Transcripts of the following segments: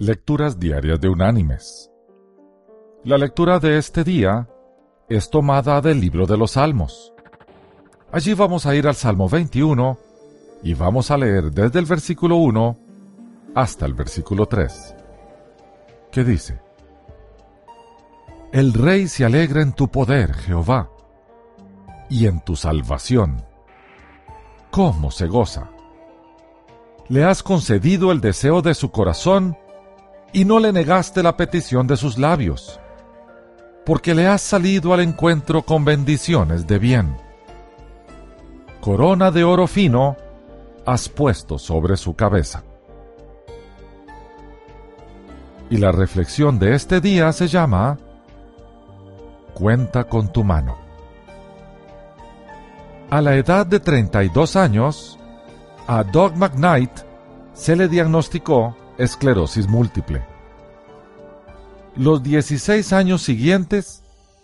Lecturas Diarias de Unánimes. La lectura de este día es tomada del libro de los Salmos. Allí vamos a ir al Salmo 21 y vamos a leer desde el versículo 1 hasta el versículo 3, que dice, El rey se alegra en tu poder, Jehová, y en tu salvación. ¿Cómo se goza? Le has concedido el deseo de su corazón y no le negaste la petición de sus labios, porque le has salido al encuentro con bendiciones de bien. Corona de oro fino has puesto sobre su cabeza. Y la reflexión de este día se llama Cuenta con tu mano. A la edad de 32 años, a Doug McKnight se le diagnosticó esclerosis múltiple. Los 16 años siguientes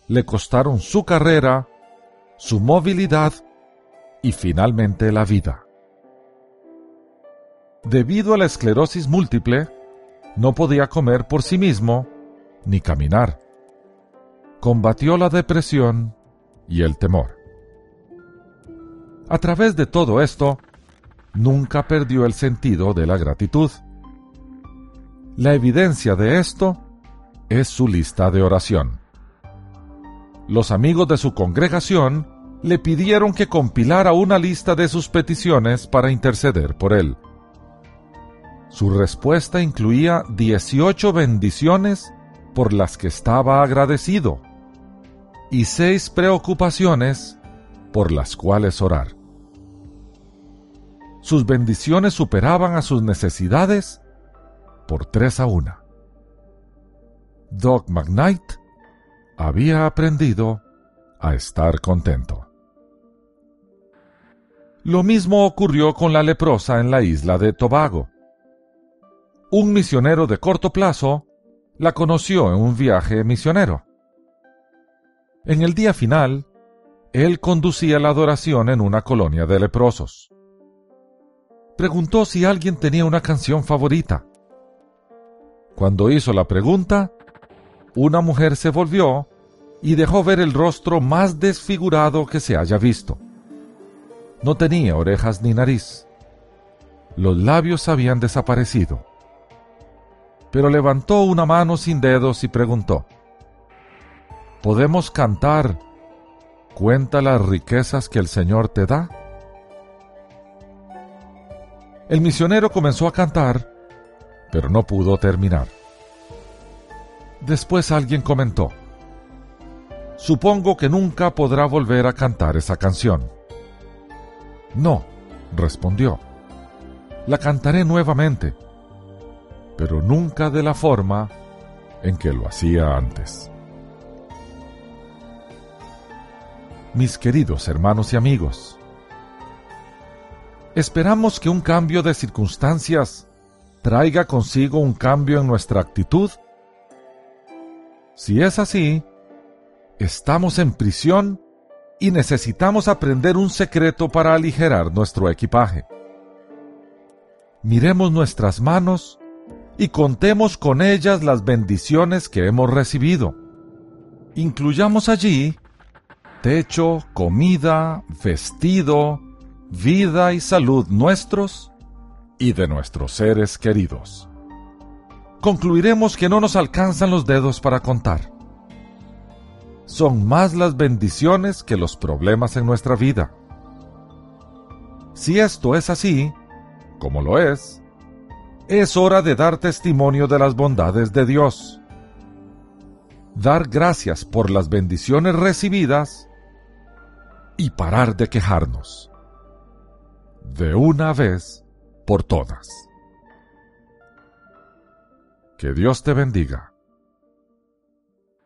le costaron su carrera, su movilidad y finalmente la vida. Debido a la esclerosis múltiple, no podía comer por sí mismo ni caminar. Combatió la depresión y el temor. A través de todo esto, nunca perdió el sentido de la gratitud. La evidencia de esto es su lista de oración. Los amigos de su congregación le pidieron que compilara una lista de sus peticiones para interceder por él. Su respuesta incluía 18 bendiciones por las que estaba agradecido y seis preocupaciones por las cuales orar. Sus bendiciones superaban a sus necesidades por tres a una. Doc McKnight había aprendido a estar contento. Lo mismo ocurrió con la leprosa en la isla de Tobago. Un misionero de corto plazo la conoció en un viaje misionero. En el día final, él conducía la adoración en una colonia de leprosos. Preguntó si alguien tenía una canción favorita cuando hizo la pregunta, una mujer se volvió y dejó ver el rostro más desfigurado que se haya visto. No tenía orejas ni nariz. Los labios habían desaparecido. Pero levantó una mano sin dedos y preguntó, ¿Podemos cantar Cuenta las riquezas que el Señor te da? El misionero comenzó a cantar pero no pudo terminar. Después alguien comentó, Supongo que nunca podrá volver a cantar esa canción. No, respondió, la cantaré nuevamente, pero nunca de la forma en que lo hacía antes. Mis queridos hermanos y amigos, esperamos que un cambio de circunstancias traiga consigo un cambio en nuestra actitud? Si es así, estamos en prisión y necesitamos aprender un secreto para aligerar nuestro equipaje. Miremos nuestras manos y contemos con ellas las bendiciones que hemos recibido. Incluyamos allí techo, comida, vestido, vida y salud nuestros y de nuestros seres queridos. Concluiremos que no nos alcanzan los dedos para contar. Son más las bendiciones que los problemas en nuestra vida. Si esto es así, como lo es, es hora de dar testimonio de las bondades de Dios. Dar gracias por las bendiciones recibidas y parar de quejarnos. De una vez por todas. Que Dios te bendiga.